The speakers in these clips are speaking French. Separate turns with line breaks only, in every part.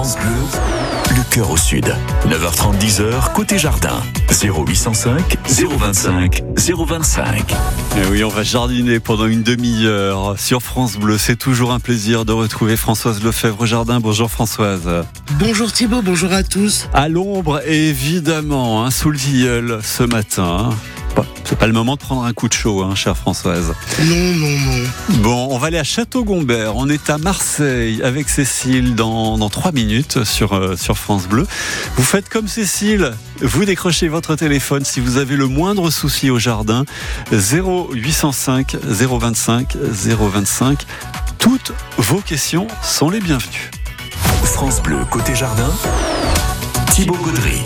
France Bleu, le cœur au sud. 9h30, 10h, côté jardin. 0805 025 025.
Et oui, on va jardiner pendant une demi-heure sur France Bleu. C'est toujours un plaisir de retrouver Françoise Lefebvre au jardin. Bonjour Françoise.
Bonjour Thibault, bonjour à tous.
À l'ombre, évidemment, hein, sous le tilleul ce matin. Bon, c'est pas le moment de prendre un coup de chaud, hein, chère Françoise.
Non, non, non.
Bon, on va aller à Château-Gombert. On est à Marseille avec Cécile dans, dans 3 minutes sur, euh, sur France Bleu. Vous faites comme Cécile, vous décrochez votre téléphone si vous avez le moindre souci au jardin. 0805 025 025. Toutes vos questions sont les bienvenues.
France Bleu, côté jardin. Thibaut Gaudry.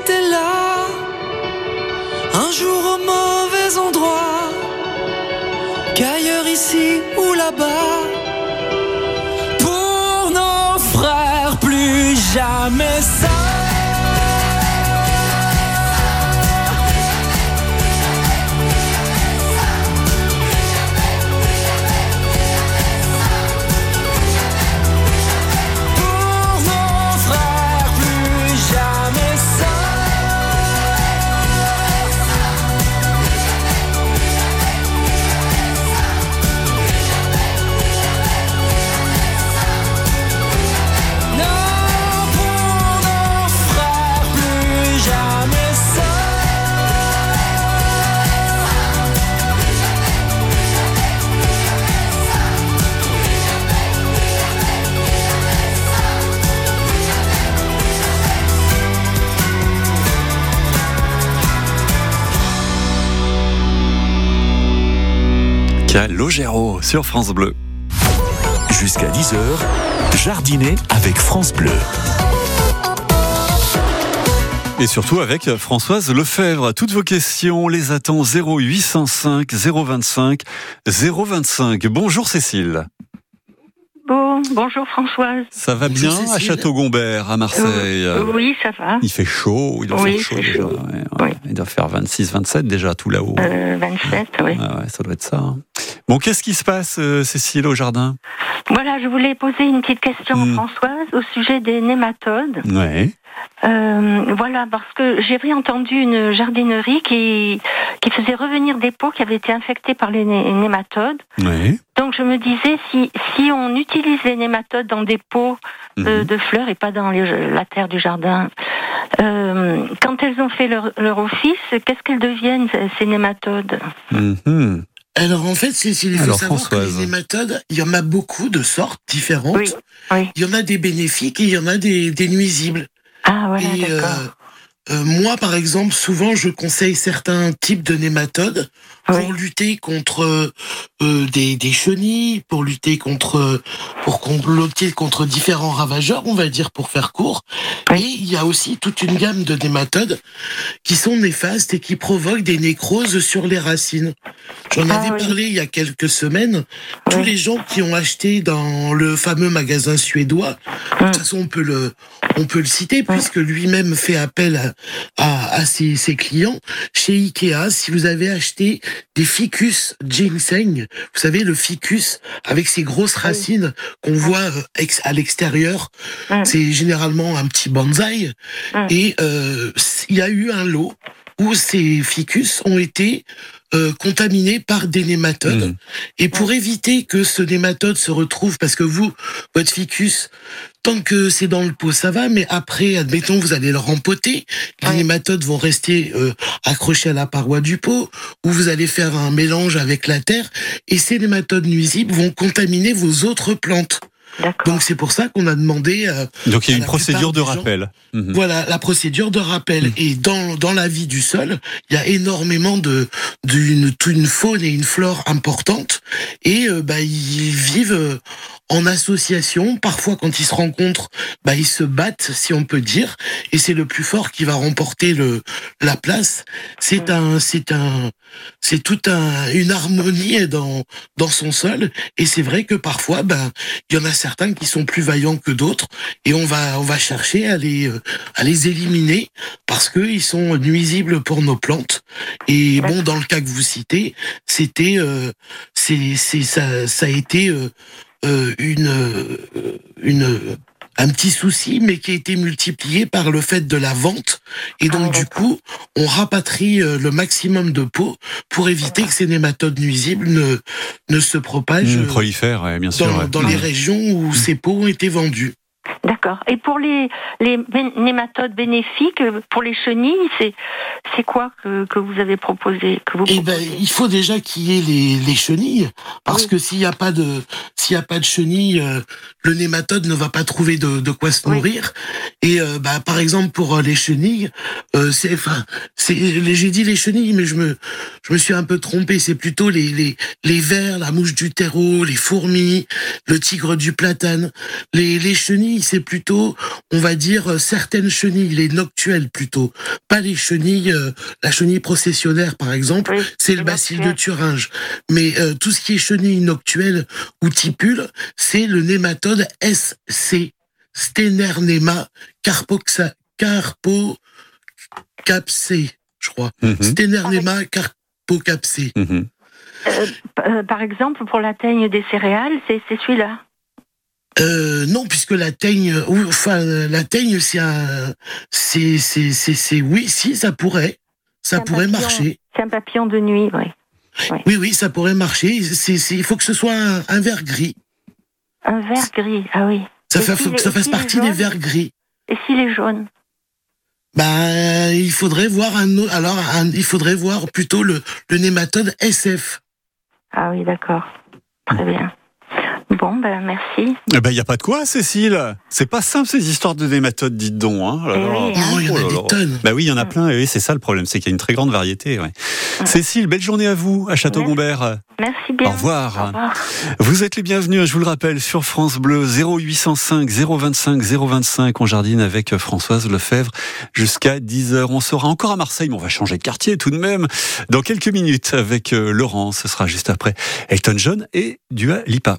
Là un jour au mauvais endroit, qu'ailleurs ici ou là-bas, pour nos frères, plus jamais ça.
Sur France Bleu.
Jusqu'à 10h, jardiner avec France Bleu.
Et surtout avec Françoise Lefebvre. Toutes vos questions, on les attend 0805 025 025. Bonjour Cécile.
Bon, bonjour Françoise.
Ça va bien à. Château-Gombert, à Marseille
Euh, oui, ça va.
Il fait chaud, il doit
Oui,
faire chaud déjà.
chaud.
ouais, ouais.
Oui.
Il doit faire 26, 27 déjà tout là-haut.
Euh, 27, oui.
Ouais, ouais, ça doit être ça. hein. Bon, qu'est-ce qui se passe, euh, Cécile, au jardin?
Voilà, je voulais poser une petite question
Hmm.
à Françoise au sujet des nématodes.
Ouais.
Euh, voilà, parce que j'avais entendu une jardinerie qui, qui faisait revenir des pots qui avaient été infectés par les né- nématodes.
Oui.
Donc je me disais, si, si on utilise les nématodes dans des pots de,
Mhm.
de fleurs et pas dans les- la terre du jardin, euh, quand elles ont fait leur, leur office, qu'est-ce qu'elles deviennent, ces- nématodes?
Mhm.
Alors en fait, Cécile, il faut
Alors,
savoir que
Françoise.
les nématodes, il y en a beaucoup de sortes différentes.
Oui, oui.
Il y en a des bénéfiques et il y en a des, des nuisibles.
Ah voilà,
euh,
d'accord.
euh, moi, par exemple, souvent, je conseille certains types de nématodes pour lutter contre euh, des, des chenilles, pour lutter contre pour lutter contre différents ravageurs, on va dire pour faire court.
Oui.
Et il y a aussi toute une gamme de nématodes qui sont néfastes et qui provoquent des nécroses sur les racines. J'en
Ah
avais
oui.
parlé il y a quelques semaines. Tous les gens qui ont acheté dans le fameux magasin suédois, de toute façon on peut le on peut le citer puisque lui-même fait appel à, à, à ses, ses clients chez Ikea. Si vous avez acheté des ficus ginseng, vous savez le ficus avec ses grosses racines qu'on voit euh, ex- à l'extérieur, c'est généralement un petit bonsaï. Et euh, il y a eu un lot où ces ficus ont été euh, contaminés par des nématodes.
Mhm.
Et pour éviter que ce nématode se retrouve, parce que vous, votre ficus, tant que c'est dans le pot, ça va, mais après, admettons, vous allez le rempoter, les nématodes vont rester euh, accrochés à la paroi du pot, ou vous allez faire un mélange avec la terre, et ces nématodes nuisibles vont contaminer vos autres plantes. Donc c'est pour ça qu'on a demandé euh,
Donc il y a une procédure de
gens-
rappel. Mhm.
voilà la procédure de rappel.
Mm.
Et dans, dans la vie du sol, il y a énormément de d'une toute une faune et une flore importante. Et euh, bah, ils vivent euh, en association. Parfois, quand ils se rencontrent, bah, ils se battent, si on peut dire. Et c'est le plus fort qui va remporter le la place. C'est un c'est un c'est toute un, une harmonie dans dans son sol. Et c'est vrai que parfois, ben il y en a certains qui sont plus vaillants que d'autres. Et on va on va chercher à les euh, à les éliminer parce que ils sont nuisibles pour nos plantes. Et bon, dans le cas que vous citez, c'était euh, c'est c'est ça ça a été euh, euh, une une un petit souci, mais qui a été multiplié par le fait de la vente. Et
Ah
donc,
oui,
du coup, on rapatrie euh, le maximum de pots pour éviter que ces nématodes nuisibles ne, ne se propagent
Mhm,
euh,
prolifère, ouais, bien sûr.
dans,
ouais.
dans les
Mhm.
régions où ces pots ont été vendus.
D'accord. Et pour les, les nématodes bénéfiques, euh, pour les chenilles, c'est c'est quoi que, que vous avez proposé que vous
Eh ben,
proposez?
il faut déjà qu'il y ait les, les chenilles, parce
Oui.
que s'il n'y a pas de s'il y a pas de chenilles, euh, le nématode ne va pas trouver de, de quoi se
Oui.
nourrir. Et euh, bah, par exemple pour les chenilles, euh, c'est enfin c'est j'ai dit les chenilles, mais je me je me suis un peu trompé. C'est plutôt les les les vers, la mouche du terreau, les fourmis, le tigre du platane. Les les chenilles, c'est plutôt on va dire euh, certaines chenilles, les noctuelles plutôt, pas les chenilles, euh, la chenille processionnaire par exemple
Oui,
c'est le bacille de. Thuringe. Mais euh, tout ce qui est chenille noctuelle ou tipule, c'est le nématode SC, Stenernema carpoxa, carpocapsé, je crois.
Mhm.
Stenernema carpocapsé.
Mhm.
Euh, Par exemple, pour la teigne des céréales, c'est c'est celui-là.
Euh, non, puisque la teigne, oui, enfin, la teigne, c'est un, c'est, c'est, c'est, c'est, oui, si, ça pourrait, ça pourrait
papillon.
marcher.
C'est un papillon de nuit, oui.
Oui, oui, ça pourrait marcher. C'est, il faut que ce soit un, un vert gris.
Un vert gris, ah oui.
Ça fait, faut que ça fasse partie des verts gris.
Et s'il est jaune
Bah, il faudrait voir un autre. Alors, un- il faudrait voir plutôt le, le nématode SF.
Ah oui, d'accord. Très bien. Bon, ben merci.
Eh ben, il n'y a pas de quoi, Cécile. C'est pas simple, ces histoires de nématodes, dites donc. Hein. Oh là
Eh
là.
oui.
Non, il y en
Oh
a
là
des tonnes.
Bah oui, il y en a plein, et oui, c'est ça le problème, c'est qu'il y a une très grande variété. ouais. Cécile, belle journée à vous, à Château-Gombert.
Merci bien.
Au revoir.
Au revoir.
Vous êtes les bienvenus, je vous le rappelle, sur France Bleu 0805 025 025. On jardine avec Françoise Lefebvre jusqu'à 10h. On sera encore à Marseille, mais on va changer de quartier tout de même. Dans quelques minutes avec euh, Laurent, ce sera juste après Elton John et Dua Lipa.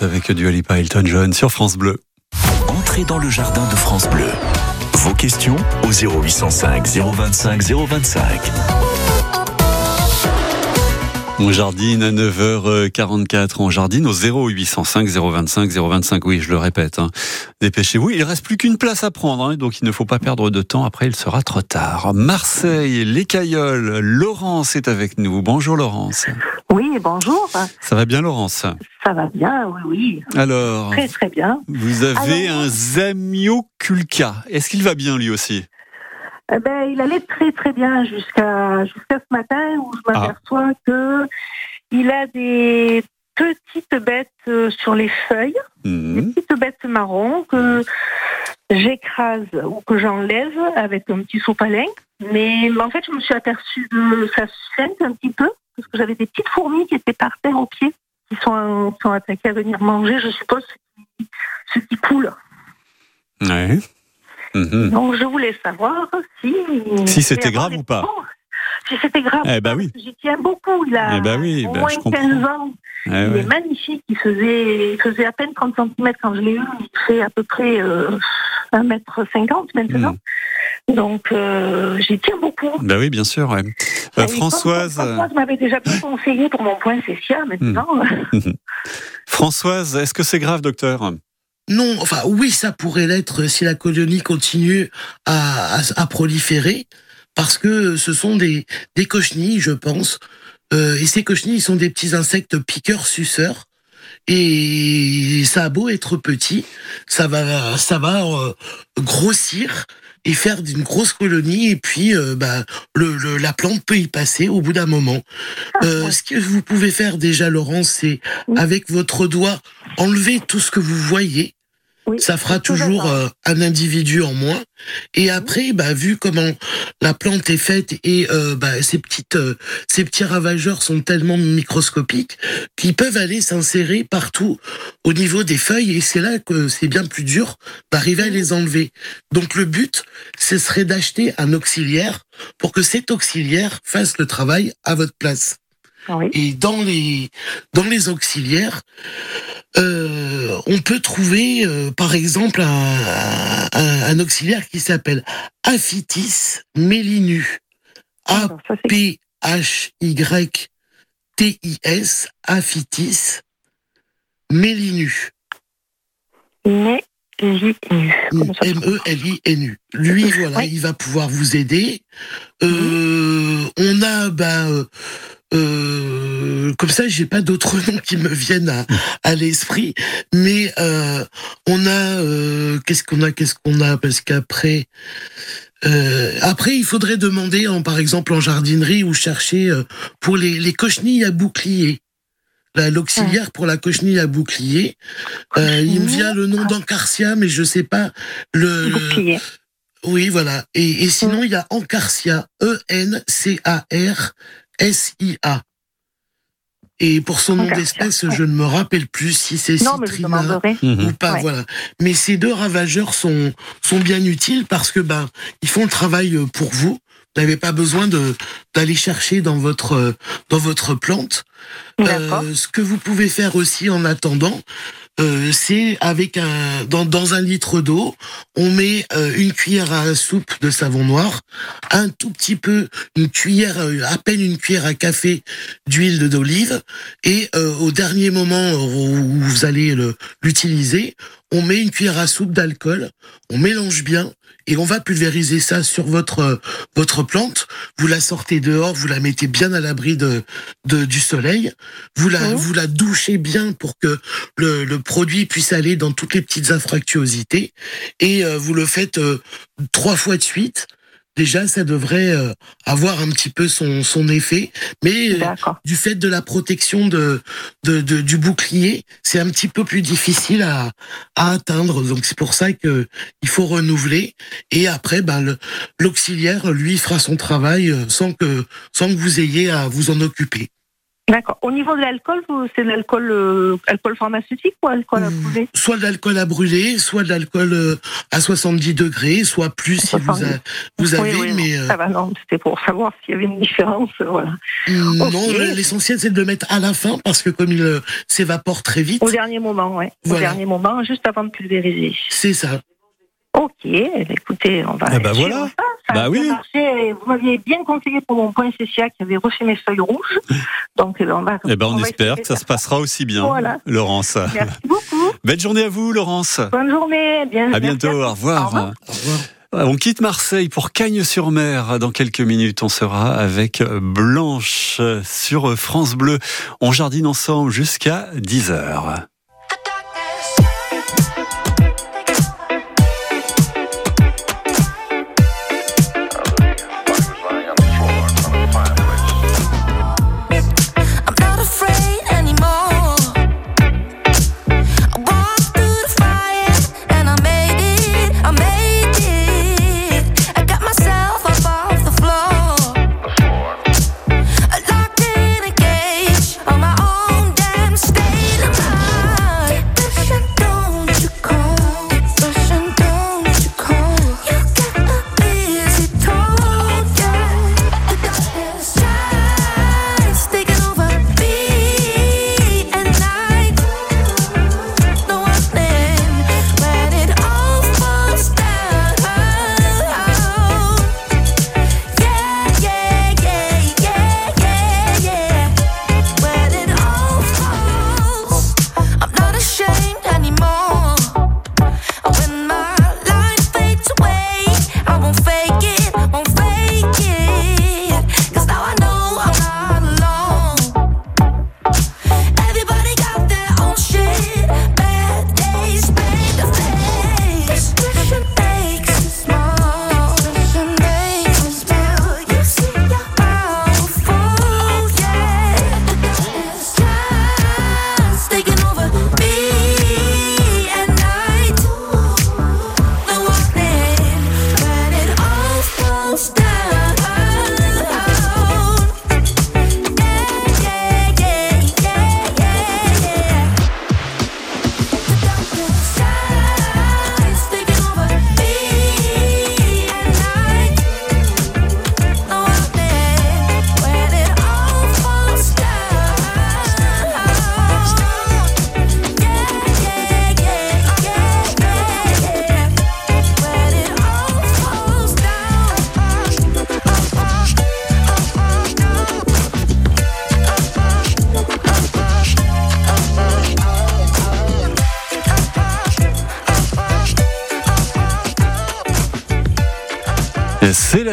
Avec Dua Lipa Elton John sur France Bleu.
Entrez dans le jardin de France Bleu. Vos questions au 0805 025 025.
On jardine à 9h44. On jardine au 0805 025 025. Oui, je le répète. hein. Dépêchez-vous. Il reste plus qu'une place à prendre, hein, donc il ne faut pas perdre de temps. Après, il sera trop tard. Marseille, les Cailloles. Laurence est avec nous. Bonjour Laurence.
Oui, bonjour.
Ça va bien Laurence?
Ça va bien, oui, oui.
Alors,
Très, très bien.
vous avez
Alors-
un Zamioculca. Est-ce qu'il va bien lui aussi?
Eh ben, il allait très, très bien jusqu'à jusqu'à ce matin où je m'aperçois que il a des petites bêtes euh, sur les feuilles, des
Mhm.
petites bêtes marron que j'écrase ou que j'enlève avec un petit sopalin. Mais en fait, je me suis aperçue de ça saigne un petit peu parce que j'avais des petites fourmis qui étaient par terre au pied, qui sont, sont attaquées à venir manger, je suppose, ce qui, coule.
Ouais. Mhm.
Donc je voulais savoir si
Si c'était grave
des-
ou pas.
C'était grave.
Eh ben oui.
J'y tiens beaucoup. Il a
Eh ben oui,
au
ben
moins
je comprends.
15 ans.
Ouais,
il
ouais.
est magnifique. Il faisait, il faisait à peine 30 cm quand je l'ai eu. Il fait à peu près euh, 1m50 maintenant.
Hmm.
Donc euh, j'y tiens beaucoup.
Bah oui, bien sûr. ouais. Euh, Françoise,
Françoise m'avait déjà bien conseillé pour mon point Cécia. Maintenant,
Françoise, est-ce que c'est grave, docteur?
Non, enfin oui, ça pourrait l'être si la colonie continue à, à, à proliférer, parce que ce sont des, des cochenilles, je pense. Euh, et ces cochenilles sont des petits insectes piqueurs-suceurs. Et ça a beau être petit, ça va, ça va euh, grossir et faire d'une grosse colonie. Et puis, euh, bah, le, le- la plante peut y passer au bout d'un moment. Euh, ce que vous pouvez faire déjà, Laurence, c'est
Oui.
avec votre doigt enlever tout ce que vous voyez.
Oui,
Ça fera toujours euh, un individu en moins. Et après, bah, vu comment la plante est faite et euh, bah, ces petites, euh, ces petits ravageurs sont tellement microscopiques qu'ils peuvent aller s'insérer partout au niveau des feuilles. Et c'est là que c'est bien plus dur d'arriver à les enlever. Donc le but, ce serait d'acheter un auxiliaire pour que cet auxiliaire fasse le travail à votre place.
Oui.
Et dans les dans les auxiliaires, euh, on peut trouver, euh, par exemple, un, un, un auxiliaire qui s'appelle Aphytis melinu. A
D'accord, ça, c'est-
P H Y T I S Aphytis melinu.
Mais
M-E-L-I-N-U. Lui, voilà,
Oui.
il va pouvoir vous aider. Euh, on a, bah, euh, euh, comme ça, j'ai pas d'autres noms qui me viennent à, à l'esprit, mais euh, on a, qu'est-ce qu'on a, qu'est-ce qu'on a, parce qu'après, euh, après, il faudrait demander, en, par exemple, en jardinerie ou chercher euh, pour les, les cochenilles à bouclier. La- L'auxiliaire pour la cochenille à bouclier. Euh, il me vient le nom d'Encarcia, mais je sais pas le. le-
Bouclier.
oui, voilà. Et, et sinon, il y a Encarcia, E E-N-C-A-R-S-I-A. Et pour son nom d'espèce,
ouais.
je ne me rappelle plus si c'est Citrina.
Mhm.
ou pas,
Ouais.
voilà. Mais ces deux ravageurs sont, sont bien utiles parce que, ben, ils font le travail euh, pour vous. Vous n'avez pas besoin de, d'aller chercher dans votre, euh, dans votre plante. Euh, ce que vous pouvez faire aussi en attendant, euh, c'est avec un dans, dans un litre d'eau, on met euh, une cuillère à soupe de savon noir, un tout petit peu, une cuillère, à peine une cuillère à café d'huile d'olive, et euh, au dernier moment où vous allez le- l'utiliser, on met une cuillère à soupe d'alcool, on mélange bien et on va pulvériser ça sur votre votre plante. Vous la sortez dehors, vous la mettez bien à l'abri de, de du soleil. Vous la
Mhm.
vous la douchez bien pour que le, le produit puisse aller dans toutes les petites infractuosités et euh, vous le faites euh, trois fois de suite. Déjà, ça devrait euh, avoir un petit peu son son effet, mais euh, du fait de la protection de, de, de- du bouclier, c'est un petit peu plus difficile à, à atteindre. Donc c'est pour ça que il faut renouveler. Et après, ben l'auxiliaire, lui, fera son travail euh, sans que sans que vous ayez à vous en occuper.
D'accord. Au niveau de l'alcool, c'est de l'alcool euh, alcool pharmaceutique ou alcool à
Mmh.
brûler
Soit de l'alcool à brûler, soit de l'alcool euh, à 70 degrés, soit plus si vous, a-
70.
vous
Oui,
avez.
oui,
mais
non,
euh,
ça va, non, c'était pour savoir s'il y avait une différence, euh, voilà.
non,
Ok.
l'essentiel c'est de le mettre à la fin parce que comme il euh, s'évapore très vite,
Au dernier moment, ouais. Au dernier moment, juste avant de pulvériser.
c'est ça.
Ok, eh bien, écoutez, on va.
Eh ben
suivre
voilà.
Ça.
Bah oui.
marché. Vous m'aviez bien conseillé pour mon point CCA qui avait refait mes feuilles rouges. Donc, eh ben, on va.
Eh ben, on, espère que ça se passera aussi bien,
Voilà.
Laurence.
Merci beaucoup.
Belle journée à vous, Laurence.
Bonne journée. Bien,
À bientôt,
vous.
au revoir.
Au revoir.
Au revoir.
On quitte Marseille pour Cagnes-sur-Mer. Dans quelques minutes, on sera avec Blanche sur France Bleu. On jardine ensemble jusqu'à 10h.
I'm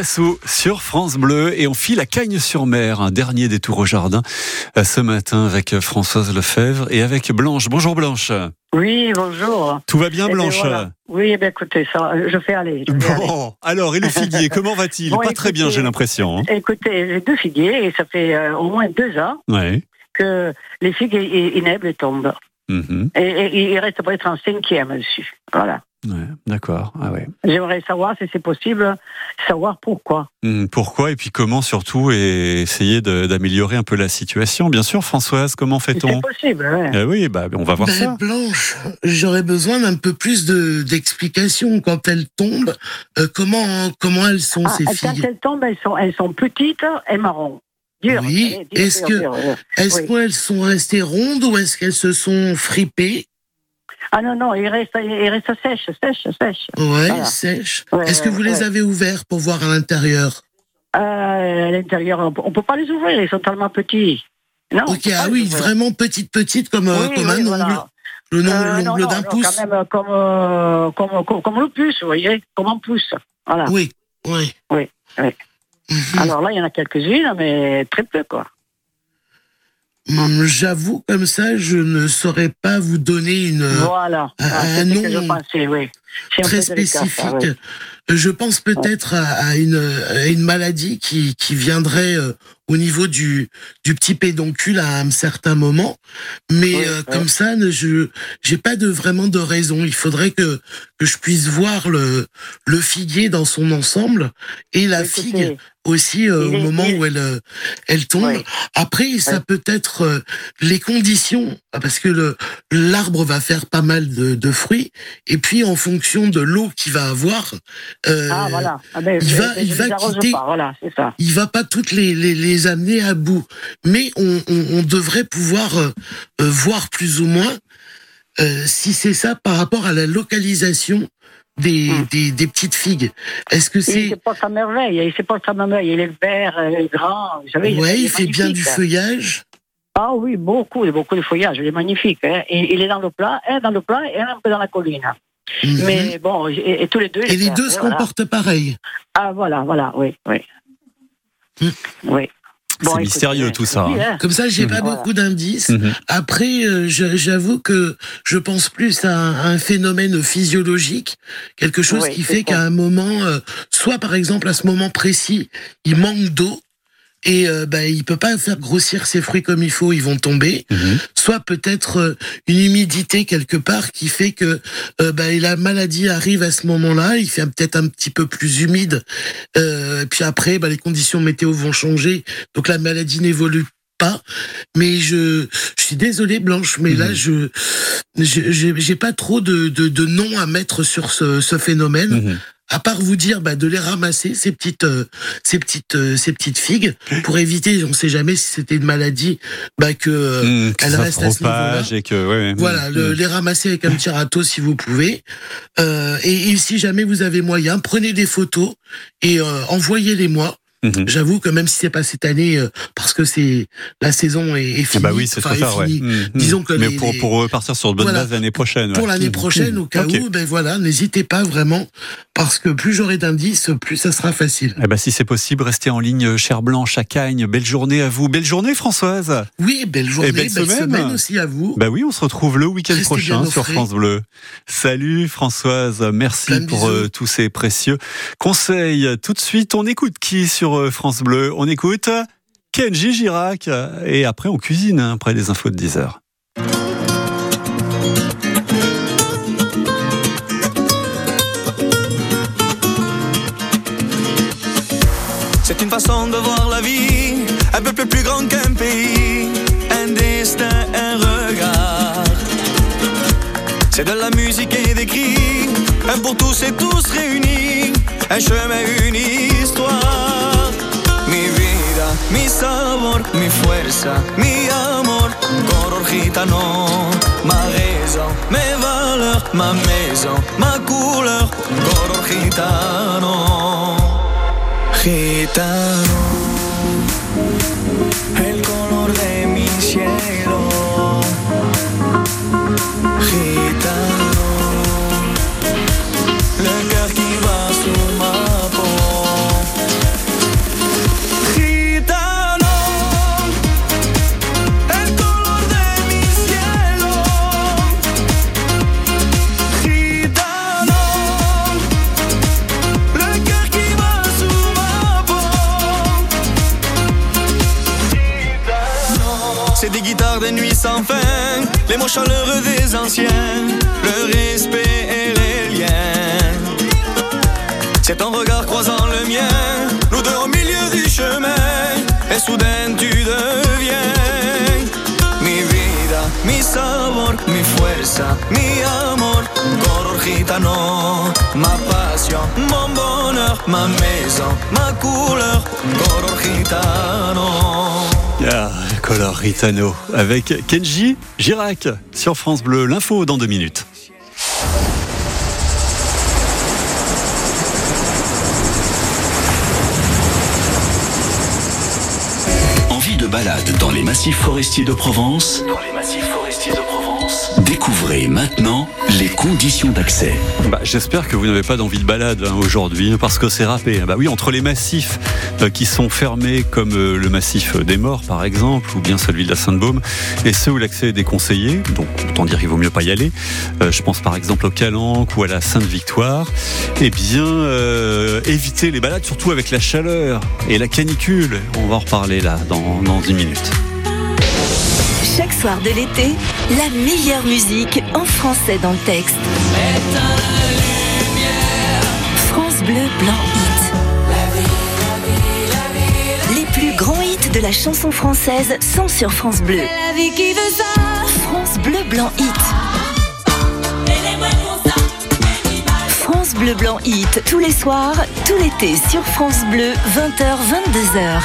Sur France Bleu et on file à Cagnes-sur-Mer, un dernier détour au jardin euh, ce matin avec Françoise Lefebvre et avec Blanche. Bonjour Blanche.
Oui, bonjour.
Tout va bien
Eh bien,
Blanche
voilà. Oui, eh bien, écoutez, ça, je fais aller. je fais aller.
Bon, alors et le figuier, comment va-t-il?
Bon,
Pas très bien j'ai l'impression. hein.
Écoutez, j'ai deux figuiers et ça fait euh, au moins deux ans
Ouais.
que les figues i- inèbles elles tombent. Et, et il reste peut-être un cinquième dessus. Voilà.
Ouais, D'accord. Ah ouais.
J'aimerais savoir si c'est possible, savoir pourquoi.
Hum, Pourquoi et puis comment surtout et essayer d'améliorer un peu la situation. Bien sûr, Françoise, comment
Si c'est
fait-on
possible, ouais.
Ah Oui, bah on va voir
Ben,
ça.
Blanche, j'aurais besoin d'un peu plus de d'explications quand elles tombent. euh, comment comment elles sont
Ah,
ces
quand
filles
elles tombent, elles sont, elles sont petites et marron. Dures.
Oui,
dures,
est-ce que-. Est-ce
oui.
qu'elles sont restées rondes ou est-ce qu'elles se sont fripées?
Ah non, non, il reste, il reste sèche, sèche, sèche.
Ouais,
Voilà. Ouais,
Est-ce que vous les avez ouverts pour voir à l'intérieur?
Euh, à l'intérieur, on on peut pas les ouvrir, ils sont tellement petits. Non. on
Ok, ah oui, vraiment petites petites comme euh,
Oui,
comme
oui,
un ongle. Le
Euh,
d'un
non,
pouce
Quand même, comme, euh, comme, comme, comme le pouce, vous voyez, comme un pouce. Voilà.
Oui, oui.
Oui, oui.
Mhm.
Alors là, il y en a quelques-unes, mais très peu, quoi.
Hum, J'avoue, comme ça, je ne saurais pas vous donner une
voilà.
un-
Ah,
un nom
pensais, oui.
Très spécifique.
ça, oui.
Je pense peut-être à, à une, à une maladie qui, qui viendrait euh, au niveau du, du petit pédoncule à un certain moment, mais euh, comme ça, je j'ai pas de vraiment de raison. Il faudrait que que je puisse voir le le figuier dans son ensemble et la figue aussi euh, au moment où elle euh, elle tombe.
Oui.
Après, ça peut être euh, les conditions, parce que le l'arbre va faire pas mal de, de fruits, et puis en fonction de l'eau qu'il va avoir, euh,
Ah, voilà. Ah, ben,
il va- il va quitter-
pas, voilà, c'est ça.
il va pas toutes les, les, les amener à bout, mais on, on, on devrait pouvoir euh, voir plus ou moins euh, si c'est ça par rapport à la localisation des,
Hmm.
des, des petites figues. Est-ce que
Il
c'est
se porte à merveille, il se porte à merveille. Il est vert, il est grand. Vous savez,
ouais, il fait bien du feuillage.
Ah oui, beaucoup, beaucoup de feuillage, il est magnifique. hein. Il est dans le plat, un dans le plat et un un peu dans la colline.
Mhm.
Mais bon, et, et tous les deux.
et les deux se
voilà.
comportent pareil.
Ah voilà, voilà, oui, oui.
Hmm.
Oui.
C'est mystérieux, tout ça, hein.
hein.
Comme ça, j'ai
Mhm.
pas
Voilà.
beaucoup d'indices.
Mhm.
Après, euh, j'avoue que je pense plus à un, à un phénomène physiologique, quelque chose
Oui,
qui fait qu'à un moment, euh, soit par exemple à ce moment précis, il manque d'eau et euh, bah, il peut pas faire grossir ses fruits comme il faut, ils vont tomber.
Mhm.
Soit peut-être euh, une humidité quelque part qui fait que euh, bah, la maladie arrive à ce moment-là, il fait peut-être un petit peu plus humide. Euh, puis après, bah, les conditions météo vont changer, donc la maladie n'évolue pas. Mais je, je suis désolé Blanche, mais là
Mhm.
je j'ai pas trop de, de, de noms à mettre sur ce, ce phénomène.
Mhm.
À part vous dire bah, de les ramasser ces petites euh, ces petites euh, ces petites figues pour éviter, on sait jamais si c'était une maladie, bah que euh,
Mhm, que
elle reste à ce niveau-là.
et que ouais,
voilà, le-
Mhm.
les ramasser avec un petit râteau si vous pouvez. Euh, et, et si jamais vous avez moyen, prenez des photos et euh,
Mhm.
J'avoue que même si c'est pas cette année, euh, parce que c'est la saison est, est
Ah
finie,
bah oui, c'est ouais.
finie.
Mhm.
Disons que
Mais
les-
pour,
les-
pour repartir sur de bonnes
Voilà.
bases l'année prochaine.
pour
ouais.
l'année
Mhm.
prochaine, au cas où, ben voilà, n'hésitez pas vraiment, parce que plus j'aurai d'indices, plus ça sera facile.
Eh ben, si c'est possible, restez en ligne, chère Blanche, à Cagnes. Belle journée à vous. Belle journée, Françoise.
Oui, belle journée,
Et belle semaine.
aussi à vous.
Bah oui, on se retrouve le week-end prochain sur. France Bleu. Salut Françoise, merci
Plein
pour euh, tous ces précieux conseils. Tout de suite, on écoute qui sur euh, France Bleu On écoute Kenji Girac et après on cuisine hein, après les infos de 10 heures.
C'est une façon de voir la vie, un peu plus grand qu'un pays, un destin, un regard. C'est de la musique et des cris, un pour tous et tous réunis, un chemin, une histoire. Mi sabor, mi fuerza, mi amor, color gitano, ma raison, mes valeurs, ma maison, ma couleur, color gitano. Gitano, el color de mi cielo. Des guitares de nuit sans fin, les mots chaleureux des anciens, le respect et les liens. C'est ton regard croisant le mien, nous deux au milieu du chemin, et soudain tu deviens mi vida, mi sabor, mi fuerza, mi amor, color gitano, ma passion, mon bonheur, ma maison, ma couleur, color gitano.
Ah, Color Ritano avec Kenji Girac sur France Bleu. L'info dans deux minutes.
Envie de balade dans les massifs forestiers de Provence? Dans les massifs forestiers de Provence Découvrez maintenant les conditions d'accès.
Bah, J'espère que vous n'avez pas d'envie de balade hein, aujourd'hui, parce que c'est râpé. Bah oui, entre les massifs euh, qui sont fermés, comme euh, le massif des Morts par exemple, ou bien celui de la Sainte-Baume, et ceux où l'accès est déconseillé, donc autant dire qu'il vaut mieux pas y aller. Euh, je pense par exemple au Calanque ou à la Sainte-Victoire. Eh bien, évitez les balades, surtout avec la chaleur et la canicule. On va en reparler là dans, dans une minute.
Chaque soir de l'été, la meilleure musique en français dans le texte. France Bleu Blanc Hit. Les plus grands hits de la chanson française sont sur France Bleu. France Bleu Blanc Hit. France Bleu Blanc Hit, tous les soirs, tout l'été sur France Bleu, 20h, 22h.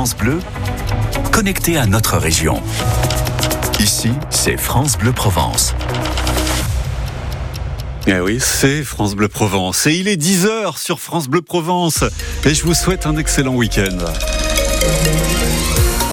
Bleu, connecté à notre région. Ici, c'est France Bleu Provence.
Eh oui, c'est France Bleu Provence. Et il est 10h sur France Bleu Provence. Et je vous souhaite un excellent week-end.